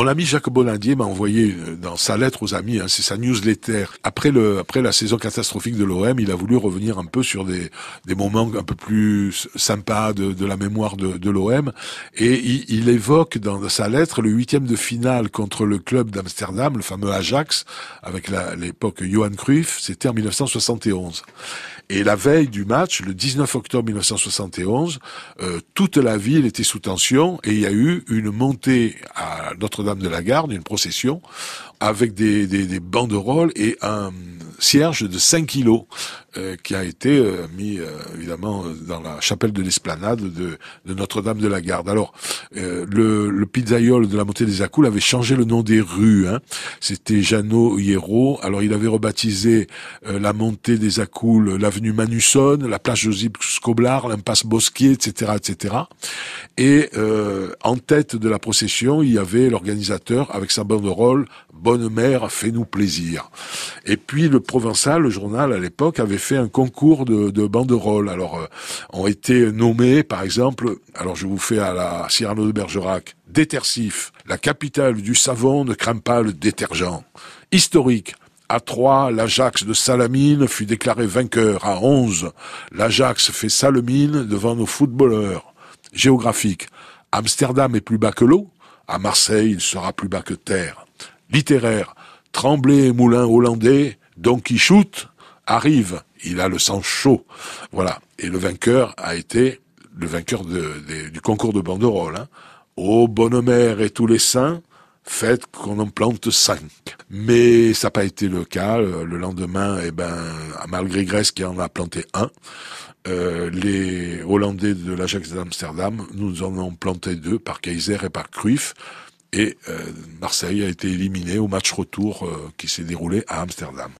Mon ami Jacques Bollandier m'a envoyé euh, dans sa lettre aux amis, hein, c'est sa newsletter. Après le, après la saison catastrophique de l'OM, il a voulu revenir un peu sur des, des moments un peu plus sympas de, de la mémoire de, de l'OM, et il, il, évoque dans sa lettre le huitième de finale contre le club d'Amsterdam, le fameux Ajax, avec l'époque Johan Cruyff, c'était en 1971. Et la veille du match, le 19 octobre 1971, euh, toute la ville était sous tension et il y a eu une montée à Notre-Dame de la Garde, une procession avec des, des, des banderoles et un cierge de 5 kilos euh, qui a été euh, mis euh, évidemment dans la chapelle de l'esplanade de, de Notre-Dame de la Garde. Alors le, le pizzaiole de la montée des Accoules avait changé le nom des rues. Hein. C'était Jeannot Hierro. Alors il avait rebaptisé la montée des Accoules l'avenue Manusson, la place Joseph Scoblar, l'impasse Bosquier, etc., etc. Et en tête de la procession, il y avait l'organisateur avec sa banderole Bonne mère, fais-nous plaisir. Et puis le Provençal, le journal à l'époque, avait fait un concours de, de banderoles. Alors euh, ont été nommés, par exemple, alors je vous fais à la Cyrano de Bergerac, Détersif, la capitale du savon ne craint pas le détergent. Historique, à 3, l'Ajax de Salamine fut déclaré vainqueur. À 11, l'Ajax fait Salamine devant nos footballeurs. Géographique, Amsterdam est plus bas que l'eau. À Marseille, il sera plus bas que terre littéraire. Tremblay Moulin hollandais, Don Quichotte arrive. Il a le sang chaud. Voilà. Et le vainqueur a été le vainqueur du concours de banderole. Hein. Ô bonne et tous les saints, faites qu'on en plante cinq. Mais ça n'a pas été le cas. Le lendemain, eh ben, malgré Grèce qui en a planté un, euh, les Hollandais de l'Ajax d'Amsterdam nous en ont planté deux par Kaiser et par Cruyff. Et euh, Marseille a été éliminé au match retour euh, qui s'est déroulé à Amsterdam.